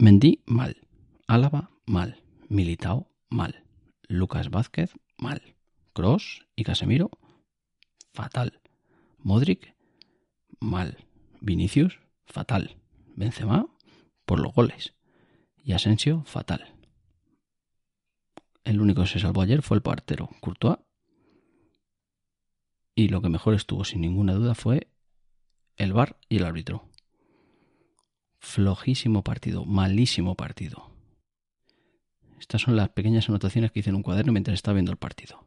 Mendy, mal. Álava, mal. Militao, mal. Lucas Vázquez, mal. Cross y Casemiro, fatal. Modric, mal. Vinicius, fatal. Benzema, por los goles. Y Asensio, fatal. El único que se salvó ayer fue el partero, Courtois. Y lo que mejor estuvo, sin ninguna duda, fue el VAR y el árbitro. Flojísimo partido, malísimo partido. Estas son las pequeñas anotaciones que hice en un cuaderno mientras estaba viendo el partido.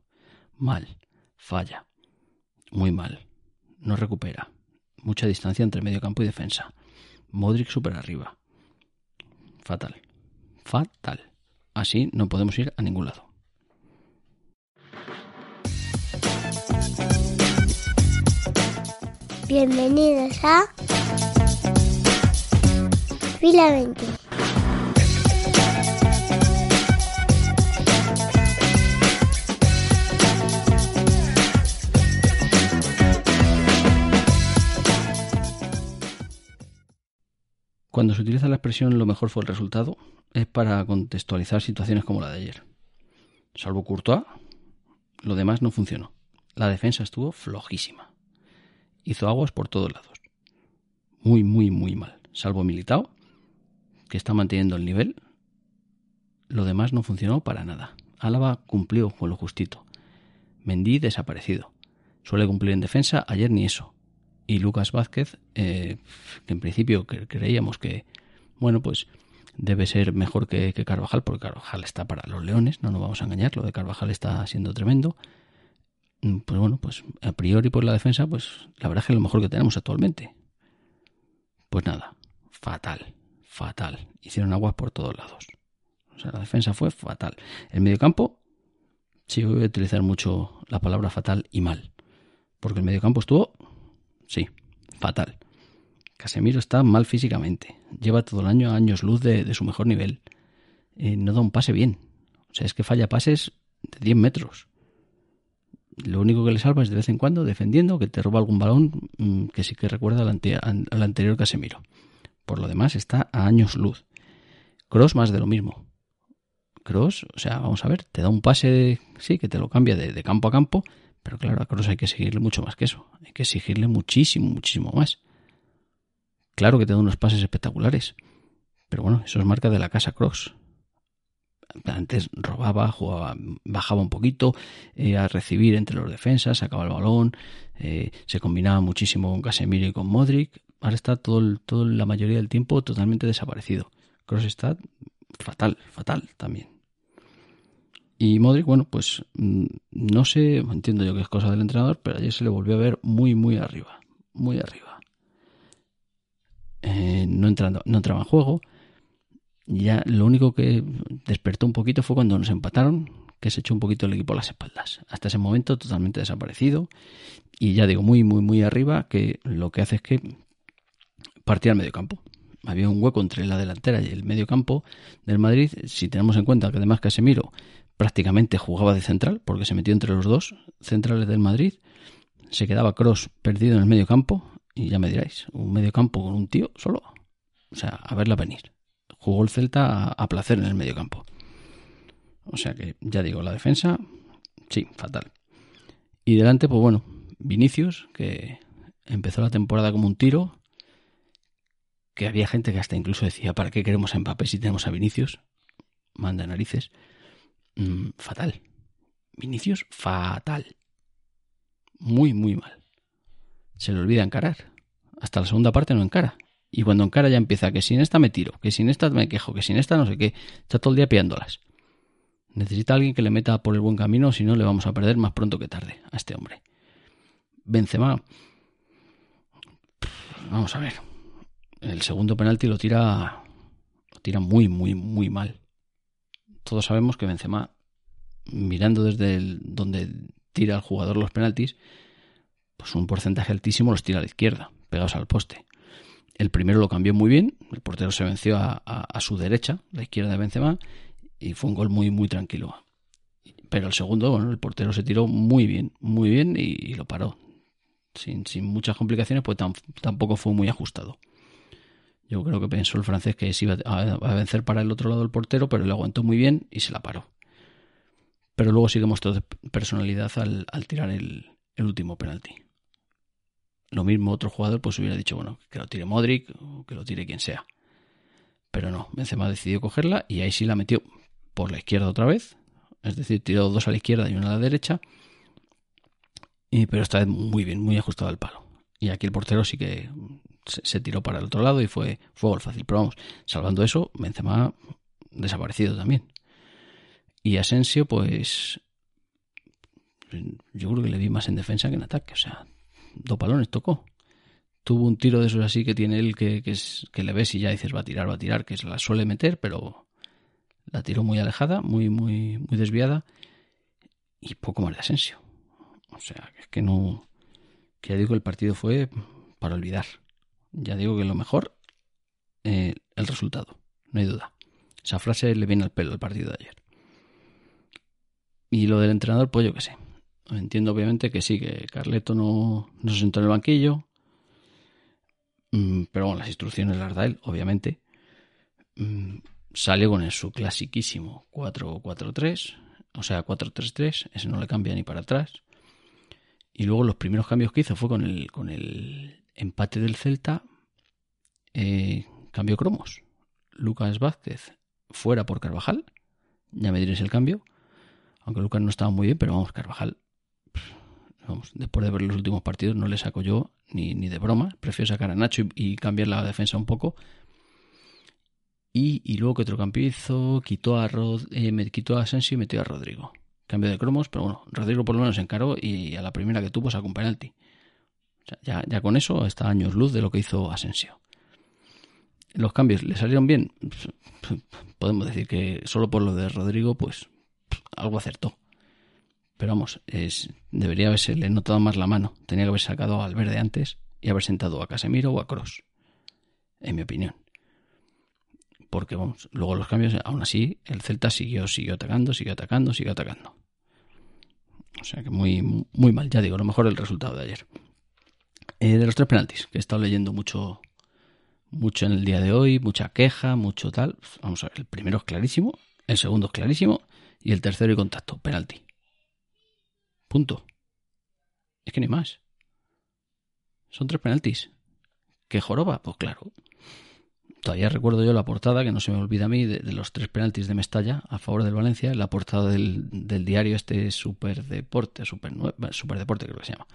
Mal, falla, muy mal, no recupera, mucha distancia entre medio campo y defensa. Modric super arriba. Fatal, fatal. Así no podemos ir a ningún lado. Bienvenidos a Fila 20. Cuando se utiliza la expresión lo mejor fue el resultado, es para contextualizar situaciones como la de ayer. Salvo Courtois, lo demás no funcionó. La defensa estuvo flojísima. Hizo aguas por todos lados. Muy, muy, muy mal. Salvo Militao, que está manteniendo el nivel. Lo demás no funcionó para nada. Álava cumplió con lo justito. Mendy desaparecido. Suele cumplir en defensa, ayer ni eso y Lucas Vázquez, eh, que en principio creíamos que, bueno, pues debe ser mejor que, Carvajal, porque Carvajal está para los leones, no nos vamos a engañar, lo de Carvajal está siendo tremendo. Mm, pues bueno, pues a priori por la defensa, pues la verdad es que es lo mejor que tenemos actualmente. Pues nada, fatal, fatal. Hicieron aguas por todos lados. O sea, la defensa fue fatal. El mediocampo, sí voy a utilizar mucho la palabra fatal y mal. Porque el mediocampo estuvo Sí, fatal. Casemiro está mal físicamente. Lleva todo el año años luz de, su mejor nivel. Eh, no da un pase bien. O sea, es que falla pases de 10 metros. Lo único que le salva es de vez en cuando defendiendo, que te roba algún balón mm, que sí que recuerda al, anterior Casemiro. Por lo demás, está a años luz. Cross más de lo mismo. Cross, o sea, vamos a ver, te da un pase, sí, que te lo cambia de campo a campo, pero claro, a Cross hay que seguirle mucho más que eso. Hay que exigirle muchísimo, muchísimo más. Claro que te da unos pases espectaculares. Pero bueno, eso es marca de la casa Cross. Antes robaba, jugaba, bajaba un poquito eh, a recibir entre los defensas, sacaba el balón, eh, se combinaba muchísimo con Casemiro y con Modric. Ahora está todo, todo la mayoría del tiempo totalmente desaparecido. Cross está fatal, fatal también. Y Modric, bueno, pues mm, no sé, entiendo yo que es cosa del entrenador, pero ayer se le volvió a ver muy, muy arriba. Muy arriba. Eh, no, entrando, no entraba en juego. Ya lo único que despertó un poquito fue cuando nos empataron, que se echó un poquito el equipo a las espaldas. Hasta ese momento totalmente desaparecido. Y ya digo, muy, muy, muy arriba, que lo que hace es que partía al medio campo había un hueco entre la delantera y el medio campo del Madrid. Si tenemos en cuenta que además Casemiro prácticamente jugaba de central, porque se metió entre los dos centrales del Madrid. Se quedaba Cross perdido en el medio campo, y ya me diráis, un medio campo con un tío solo. O sea, a verla venir. Jugó el Celta a, placer en el medio campo. O sea que, ya digo, la defensa, sí, fatal. Y delante, pues bueno, Vinicius, que empezó la temporada como un tiro, que había gente que hasta incluso decía, ¿para qué queremos a si tenemos a Vinicius? Manda narices. Mm, fatal. Vinicius, fatal. Muy, muy mal. Se le olvida encarar. Hasta la segunda parte no encara. Y cuando encara ya empieza que sin esta me tiro, que sin esta me quejo, que sin esta no sé qué. Está todo el día piándolas. Necesita alguien que le meta por el buen camino, si no le vamos a perder más pronto que tarde a este hombre. Benzema. Vamos a ver. El segundo penalti lo tira lo tira muy muy muy mal todos sabemos que Benzema, mirando desde donde tira el jugador los penaltis, pues un porcentaje altísimo los tira a la izquierda, pegados al poste. El primero lo cambió muy bien, el portero se venció a, su derecha, la izquierda de Benzema, y fue un gol muy, muy tranquilo. Pero el segundo, bueno, el portero se tiró muy bien, muy bien y, lo paró. Sin, sin, muchas complicaciones, pues tampoco fue muy ajustado. Yo creo que pensó el francés que se iba a vencer para el otro lado del portero, pero le aguantó muy bien y se la paró. Pero luego sí que mostró personalidad al, tirar el, último penalti. Lo mismo otro jugador pues hubiera dicho, bueno, que lo tire Modric o que lo tire quien sea. Pero no, Benzema decidió cogerla y ahí sí la metió por la izquierda otra vez. Es decir, tiró dos a la izquierda y una a la derecha. Y, pero esta vez muy bien, muy ajustado al palo. Y aquí el portero sí que se, tiró para el otro lado y fue, fue gol fácil. Pero vamos, salvando eso, Benzema desaparecido también. Y Asensio, pues yo creo que le vi más en defensa que en ataque. O sea, dos palones tocó. Tuvo un tiro de esos así que tiene él que, que, es, que le ves y ya dices va a tirar, va a tirar, que se la suele meter, pero la tiró muy alejada, muy, muy, muy desviada. Y poco más de Asensio. O sea, es que no. Que ya digo el partido fue para olvidar. Ya digo que lo mejor, eh, el resultado, no hay duda. Esa frase le viene al pelo al partido de ayer. Y lo del entrenador, pues yo qué sé. Entiendo obviamente que sí, que Carleto no, no se sentó en el banquillo. Mm, pero bueno, las instrucciones las da él, obviamente. Mm, sale con su clasiquísimo 4-4-3, o sea, 4-3-3, ese no le cambia ni para atrás. Y luego los primeros cambios que hizo fue con el, con el empate del Celta, eh, cambio cromos. Lucas Vázquez fuera por Carvajal, ya me diréis el cambio aunque Lucas no estaba muy bien, pero vamos, Carvajal, vamos, después de ver los últimos partidos no le saco yo ni, ni de broma, prefiero sacar a Nacho y, cambiar la defensa un poco. Y, luego que otro cambio hizo, quitó a, Rod, eh, me quitó a Asensio y metió a Rodrigo. Cambio de cromos, pero bueno, Rodrigo por lo menos se encaró y a la primera que tuvo sacó un penalti. Ya, ya con eso está años luz de lo que hizo Asensio. Los cambios le salieron bien. Podemos decir que solo por lo de Rodrigo, pues algo acertó. Pero vamos, es, debería haberse notado más la mano. Tenía que haber sacado al verde antes y haber sentado a Casemiro o a Cross. En mi opinión. Porque vamos, luego los cambios, aún así, el Celta siguió, siguió atacando, siguió atacando, siguió atacando. O sea que muy, muy mal, ya digo, lo mejor el resultado de ayer. Eh, de los tres penaltis, que he estado leyendo mucho, mucho en el día de hoy, mucha queja, mucho tal. Vamos a ver, el primero es clarísimo, el segundo es clarísimo y el tercero y contacto, penalti. Punto. Es que ni más. Son tres penaltis. ¿Qué joroba? Pues claro. Todavía recuerdo yo la portada, que no se me olvida a mí, de, los tres penaltis de Mestalla a favor del Valencia, la portada del, diario este Super Deporte, Super, Super Deporte creo que se llama.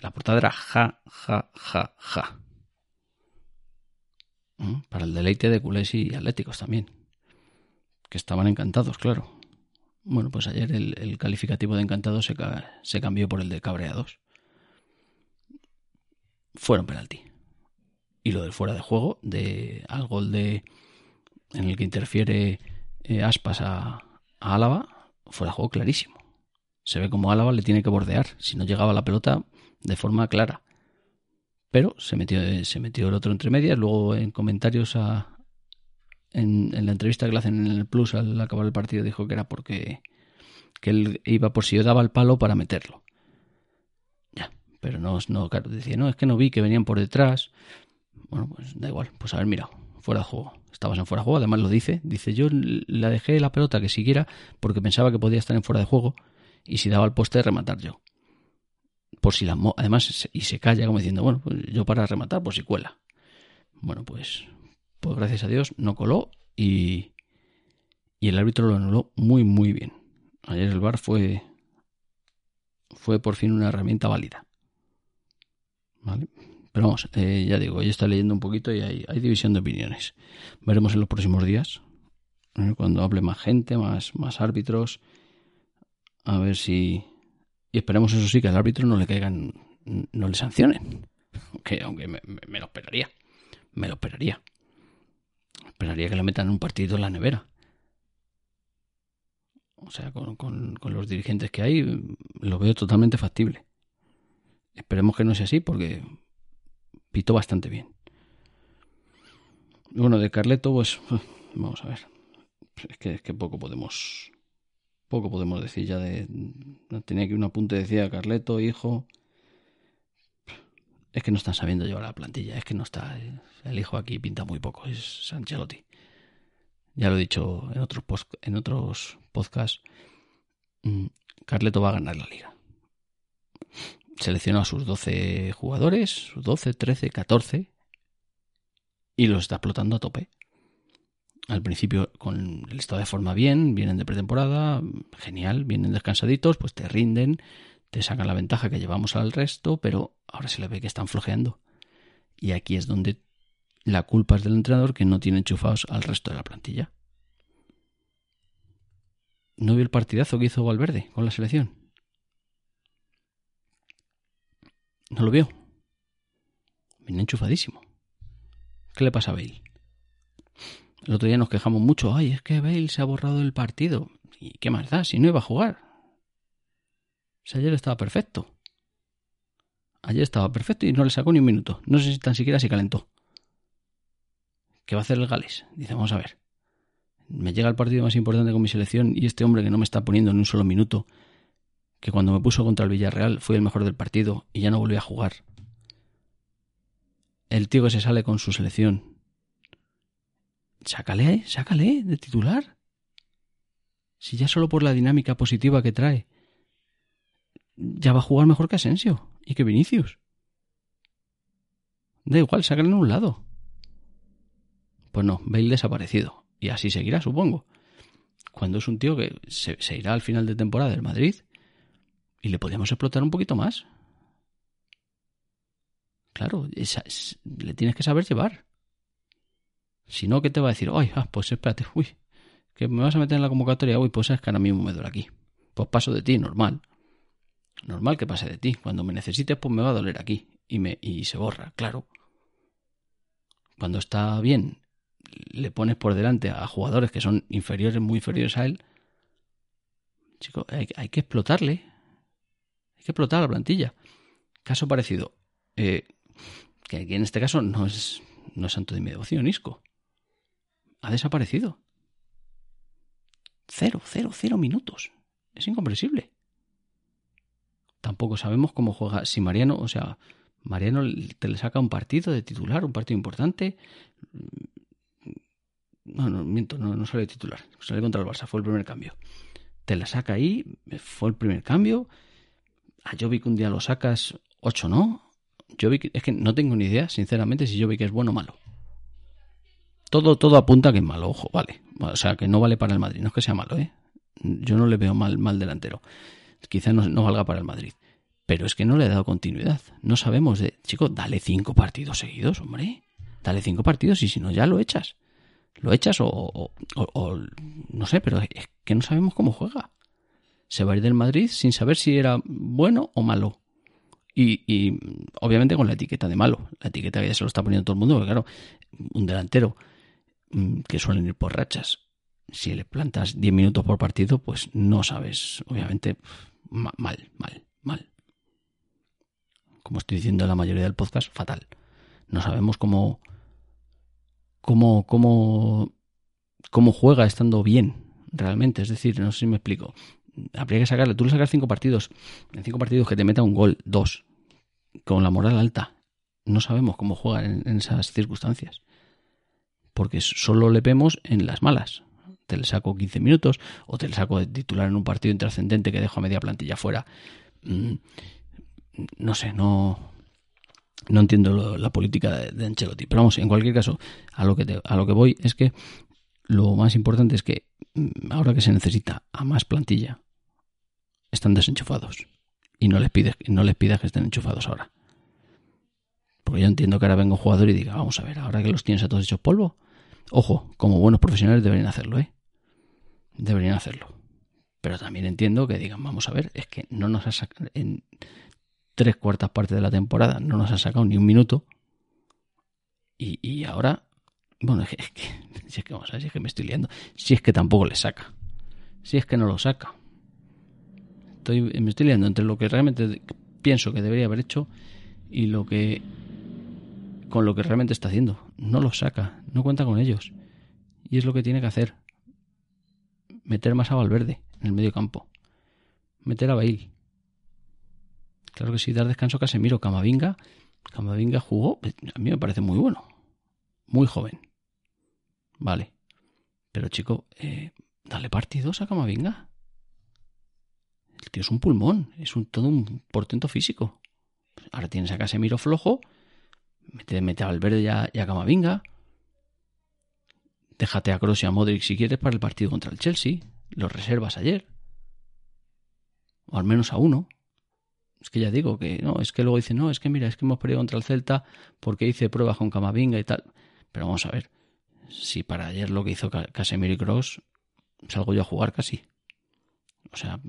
La portada era ja, ja, ja, ja. ¿Mm? Para el deleite de culés y atléticos también. Que estaban encantados, claro. Bueno, pues ayer el, calificativo de encantado se, se, cambió por el de cabreados. Fueron penalti. Y lo del fuera de juego, de al gol de en el que interfiere eh, Aspas a, Álava, fuera de juego clarísimo. Se ve como Álava le tiene que bordear, si no llegaba la pelota de forma clara. Pero se metió, se metió el otro entre medias. Luego en comentarios a, en, la entrevista que le hacen en el Plus al acabar el partido dijo que era porque que él iba por si yo daba el palo para meterlo. Ya, pero no, no, claro, decía, no, es que no vi que venían por detrás. Bueno, pues da igual, pues haber mirado, fuera de juego. Estabas en fuera de juego, además lo dice. Dice, yo la dejé la pelota que siguiera porque pensaba que podía estar en fuera de juego y si daba el poste rematar yo. Por si la además y se calla como diciendo, bueno, pues yo para rematar, por si cuela. Bueno, pues pues gracias a Dios no coló y, y el árbitro lo anuló muy muy bien. Ayer el VAR fue fue por fin una herramienta válida. ¿Vale? Pero vamos, eh, ya digo, hoy está leyendo un poquito y hay, hay división de opiniones. Veremos en los próximos días, ¿eh? cuando hable más gente, más, más árbitros, a ver si... Y esperemos eso sí, que al árbitro no le caigan, no le sancionen. Aunque, aunque me, lo esperaría. Me lo esperaría. Esperaría que le metan un partido en la nevera. O sea, con, los dirigentes que hay, lo veo totalmente factible. Esperemos que no sea así porque pitó bastante bien. Bueno, de Carleto, pues vamos a ver. Es que poco podemos poco podemos decir ya de tenía que un apunte decía Carleto hijo es que no están sabiendo llevar la plantilla, es que no está. El hijo aquí pinta muy poco, es Sanchelotti. Ya lo he dicho en otros, en otros podcasts. Mm, Carleto va a ganar la liga. Seleccionó a sus 12 jugadores, sus 12, 13, 14, y los está explotando a tope. Al principio con el estado de forma bien, vienen de pretemporada, genial, vienen descansaditos, pues te rinden, te sacan la ventaja que llevamos al resto, pero ahora se le ve que están flojeando. Y aquí es donde la culpa es del entrenador que no tiene enchufados al resto de la plantilla. ¿No vio el partidazo que hizo Valverde con la selección? ¿No lo vio? Viene enchufadísimo. ¿Qué le pasa a Bale? El otro día nos quejamos mucho. Ay, es que Bale se ha borrado del partido. ¿Y qué más da si no iba a jugar? Ayer estaba perfecto. Ayer estaba perfecto y no le sacó ni un minuto. No sé si tan siquiera se calentó. ¿Qué va a hacer el Gales? Dice, vamos a ver. Me llega el partido más importante con mi selección y este hombre que no me está poniendo ni un solo minuto, que cuando me puso contra el Villarreal fue el mejor del partido y ya no volvió a jugar. El tío que se sale con su selección. Sácale, sácale de titular. Si ya solo por la dinámica positiva que trae, ya va a jugar mejor que Asensio y que Vinicius. Da igual, sácale en un lado. Pues no, Bale desaparecido. Y así seguirá, supongo. Cuando es un tío que se, irá al final de temporada del Madrid y le podemos explotar un poquito más. Claro, le tienes que saber llevar. Si no, ¿qué te va a decir? Ay, ah, pues espérate, uy, que me vas a meter en la convocatoria, uy, pues es que ahora mismo me duele aquí. Pues paso de ti, normal. Normal que pase de ti. Cuando me necesites, pues me va a doler aquí. Y, me, y se borra, claro. Cuando está bien, le pones por delante a jugadores que son inferiores, muy inferiores a él. Chico, hay, que explotarle. Hay que explotar la plantilla. Caso parecido. Eh, que en este caso no es, no es santo de mi devoción, Isco. Ha desaparecido. Cero, cero, cero minutos. Es incomprensible. Tampoco sabemos cómo juega. Si Mariano, o sea, Mariano te le saca un partido de titular, un partido importante. No, no, miento, no, no sale titular. Sale contra el Barça, fue el primer cambio. Te la saca ahí, fue el primer cambio. A Jovic un día lo sacas, ocho no. Jovic, es que no tengo ni idea, sinceramente, si Jovic es bueno o malo. Todo, todo apunta que es malo, ojo, vale. O sea, que no vale para el Madrid, no es que sea malo, ¿eh? Yo no le veo mal, mal delantero quizá no, valga para el Madrid. Pero es que no le he dado continuidad. No sabemos de. Chico, dale cinco partidos seguidos, hombre. Dale cinco partidos y si no, ya lo echas. Lo echas o, no sé, pero es que no sabemos cómo juega. Se va a ir del Madrid sin saber si era bueno o malo. Y, y, obviamente con la etiqueta de malo. La etiqueta que ya se lo está poniendo todo el mundo, porque claro, un delantero que suelen ir por rachas. Si le plantas 10 minutos por partido, pues no sabes, obviamente, mal, mal, mal. Como estoy diciendo en la mayoría del podcast, fatal. No sabemos cómo, cómo, cómo, cómo juega estando bien, realmente. Es decir, no sé si me explico. Habría que sacarle, tú le sacas cinco partidos, en cinco partidos que te meta un gol, dos, con la moral alta. No sabemos cómo juega en esas circunstancias. Porque solo le vemos en las malas te le saco 15 minutos o te le saco de titular en un partido intrascendente que dejo a media plantilla fuera. Mm, no sé, no, no entiendo la política de, Ancelotti. Pero vamos, en cualquier caso, a lo, que a lo que voy es que lo más importante es que mm, ahora que se necesita a más plantilla, están desenchufados. Y no les pides, no les pidas que estén enchufados ahora. Porque yo entiendo que ahora venga un jugador y diga, vamos a ver, ahora que los tienes a todos hechos polvo, ojo, como buenos profesionales deberían hacerlo, ¿eh? deberían hacerlo. Pero también entiendo que digan, vamos a ver, es que no nos ha sacado en tres cuartas partes de la temporada, no nos ha sacado ni un minuto. Y, ahora, bueno, es que, si es que vamos a ver, si es que me estoy liando, si es que tampoco le saca, si es que no lo saca. Estoy, me estoy liando entre lo que realmente pienso que debería haber hecho y lo que con lo que realmente está haciendo. No lo saca, no cuenta con ellos. Y es lo que tiene que hacer meter más a Valverde en el medio campo. Meter a Bail. Claro que sí, dar descanso a Casemiro, Camavinga. Camavinga jugó, a mí me parece muy bueno. Muy joven. Vale. Pero chico, eh, dale partidos a Camavinga. El tío es un pulmón, es un, todo un portento físico. Ahora tienes a Casemiro flojo, mete, mete a Valverde y a, y a Camavinga. Déjate a Kroos y a Modric si quieres para el partido contra el Chelsea. Los reservas ayer. O al menos a uno. Es que ya digo que no, es que luego dicen, no, es que mira, es que hemos perdido contra el Celta porque hice pruebas con Camavinga y tal. Pero vamos a ver, si para ayer lo que hizo Casemiro y Cross, salgo yo a jugar casi. O sea,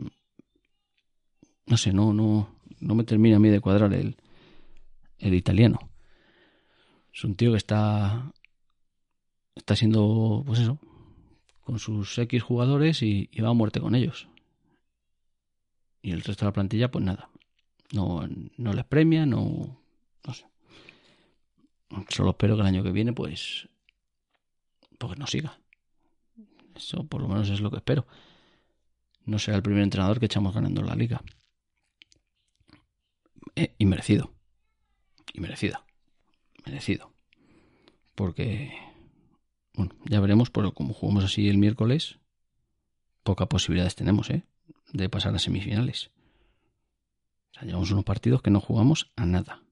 no sé, no, no, no me termina a mí de cuadrar el, el italiano. Es un tío que está, está siendo, pues eso, con sus X jugadores y, va a muerte con ellos. Y el resto de la plantilla, pues nada. No, no les premia, no, no sé. Solo espero que el año que viene, pues, pues no siga. Eso por lo menos es lo que espero. No será el primer entrenador que echamos ganando la liga. Eh, y merecido. Y merecida. Merecido. Porque, bueno, ya veremos, pero como jugamos así el miércoles, pocas posibilidades tenemos, ¿eh? De pasar a semifinales. O sea, llevamos unos partidos que no jugamos a nada.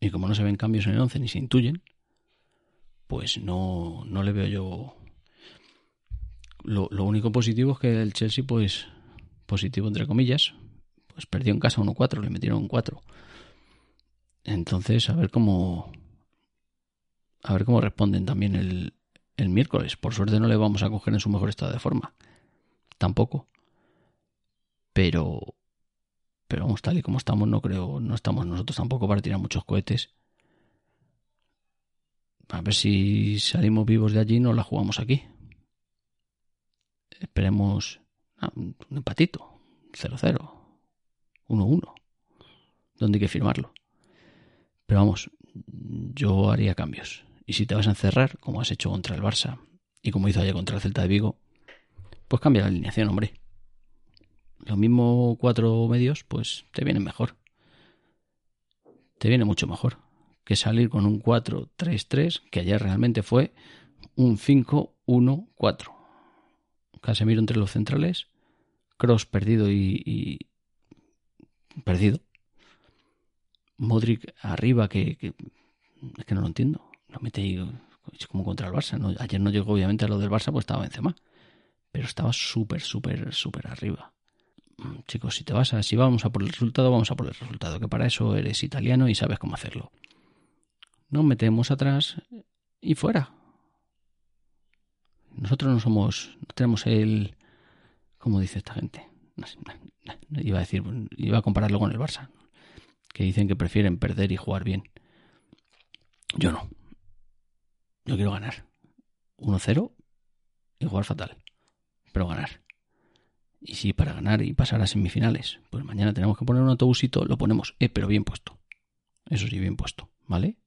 Y como no se ven cambios en el 11 ni se intuyen, pues no, no le veo yo. Lo, lo, único positivo es que el Chelsea, pues, positivo entre comillas, pues perdió en casa 1-4, le metieron un 4. Entonces, a ver cómo. A ver cómo responden también el, el miércoles. Por suerte no le vamos a coger en su mejor estado de forma. Tampoco. Pero pero vamos, tal y como estamos, no creo, no estamos nosotros tampoco para tirar muchos cohetes. A ver si salimos vivos de allí y nos la jugamos aquí. Esperemos ah, un empatito, 0-0, 1-1, donde hay que firmarlo. Pero vamos, yo haría cambios. Y si te vas a encerrar, como has hecho contra el Barça y como hizo ayer contra el Celta de Vigo, pues cambia la alineación, hombre los mismos cuatro medios, pues te viene mejor. Te viene mucho mejor que salir con un 4-3-3, que ayer realmente fue un 5-1-4. Casemiro entre los centrales, Cross perdido y, y, perdido. Modric arriba, que, que, es que no lo entiendo. Lo mete ahí como contra el Barça. Ayer no llegó obviamente a lo del Barça, pues estaba encima. Pero estaba súper, súper, súper arriba chicos, si te vas a, si vamos a por el resultado, vamos a por el resultado, que para eso eres italiano y sabes cómo hacerlo. Nos metemos atrás y fuera. Nosotros no somos, no tenemos el, ¿cómo dice esta gente? iba a decir, iba a compararlo con el Barça, que dicen que prefieren perder y jugar bien. Yo no. Yo quiero ganar. 1-0 y jugar fatal. Pero ganar. Y si para ganar y pasar a semifinales, pues mañana tenemos que poner un autobusito, lo ponemos, eh, pero bien puesto. Eso sí, bien puesto, ¿vale?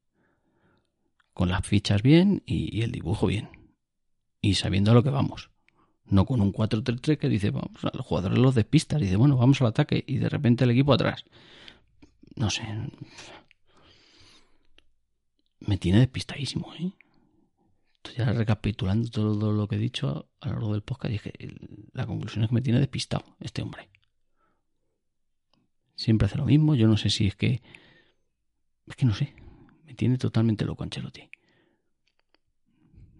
Con las fichas bien y, el dibujo bien. Y sabiendo a lo que vamos. No con un 4-3-3 que dice, vamos, los jugadores los despistas, dice, bueno, vamos al ataque y de repente el equipo atrás. No sé. Me tiene despistadísimo, ¿eh? Ya recapitulando todo lo que he dicho a lo largo del podcast, dije, la conclusión es que me tiene despistado este hombre. Siempre hace lo mismo, yo no sé si es que... Es que no sé, me tiene totalmente loco Ancelotti.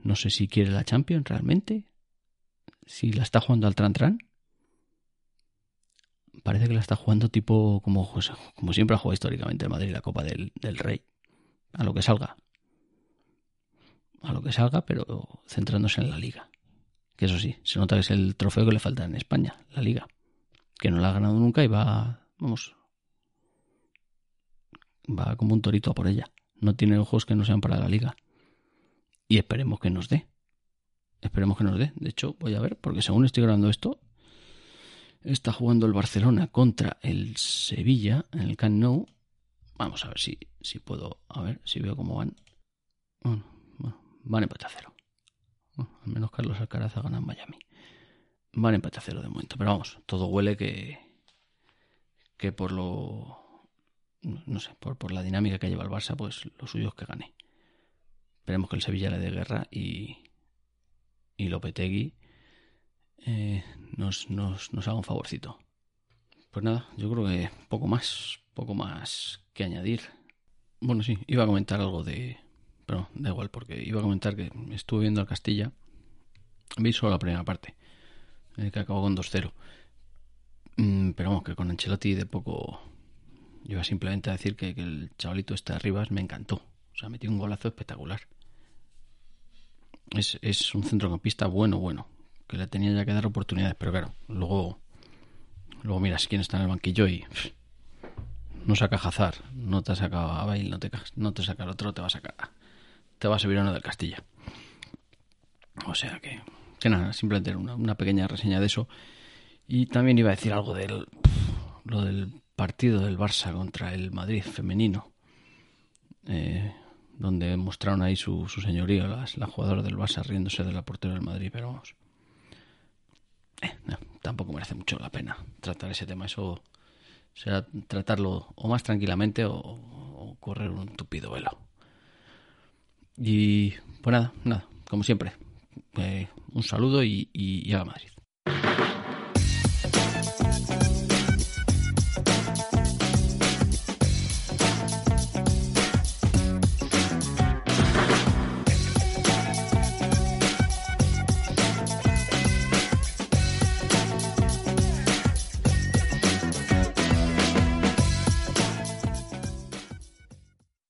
No sé si quiere la Champions realmente, si la está jugando al Tran Tran. Parece que la está jugando tipo como, como siempre ha jugado históricamente el Madrid la Copa del, del Rey. A lo que salga a lo que salga, pero centrándose en la liga. Que eso sí, se nota que es el trofeo que le falta en España, la liga. Que no la ha ganado nunca y va, vamos, va como un torito a por ella. No tiene ojos que no sean para la liga. Y esperemos que nos dé. Esperemos que nos dé. De hecho, voy a ver, porque según estoy grabando esto, está jugando el Barcelona contra el Sevilla en el Camp. Vamos a ver si, si puedo, a ver si veo cómo van. Bueno, Van empate a cero. al menos Carlos Alcaraz ha ganado en Miami. Van empate a cero de momento. Pero vamos, todo huele que, que por lo no sé, por, por la dinámica que lleva el Barça, pues lo suyo es que gane. Esperemos que el Sevilla le dé guerra y, y Lopetegui eh, nos, nos, nos haga un favorcito. Pues nada, yo creo que poco más, poco más que añadir. Bueno, sí, iba a comentar algo de... Pero da igual, porque iba a comentar que estuve viendo el Castilla. Vi solo la primera parte, eh, que acabó con 2-0. Mm, pero vamos, que con Ancelotti de poco... Iba simplemente a decir que, que el chavalito este de Rivas me encantó. O sea, metió un golazo espectacular. Es, es un centrocampista bueno, bueno. Que le tenía ya que dar oportunidades, pero claro, luego... Luego miras quién está en el banquillo y... pff, no saca Hazard, no te saca Bale, no te, no te saca el otro, te va a sacar... Te va a subir uno del Castilla. O sea que... Que nada, simplemente una, una pequeña reseña de eso. Y también iba a decir algo del... Lo del partido del Barça contra el Madrid femenino. Eh, donde mostraron ahí su, su señorío las, las jugadoras del Barça riéndose de la portera del Madrid, pero vamos. Eh, tampoco merece mucho la pena tratar ese tema. Eso será tratarlo o más tranquilamente o, o correr un tupido velo. Y pues nada, nada, como siempre. eh, un saludo y, y, y a Madrid.